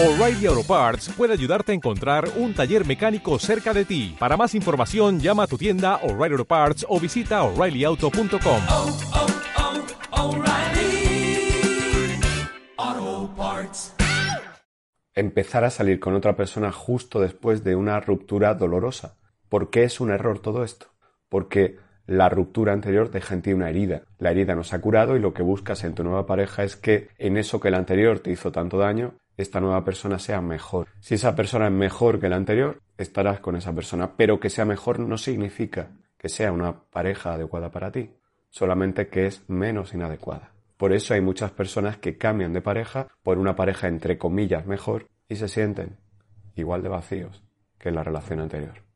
O'Reilly Auto Parts puede ayudarte a encontrar un taller mecánico cerca de ti. Para más información, llama a tu tienda O'Reilly Auto Parts o visita oreillyauto.com. oh, oh, O'Reilly Auto Parts. Empezar a salir con otra persona justo después de una ruptura dolorosa. ¿Por qué es un error todo esto? Porque la ruptura anterior deja en ti una herida. La herida no se ha curado y lo que buscas en tu nueva pareja es que en eso que el anterior te hizo tanto daño, esta nueva persona sea mejor. Si esa persona es mejor que la anterior, estarás con esa persona, pero que sea mejor no significa que sea una pareja adecuada para ti, solamente que es menos inadecuada. Por eso hay muchas personas que cambian de pareja por una pareja entre comillas mejor y se sienten igual de vacíos que en la relación anterior.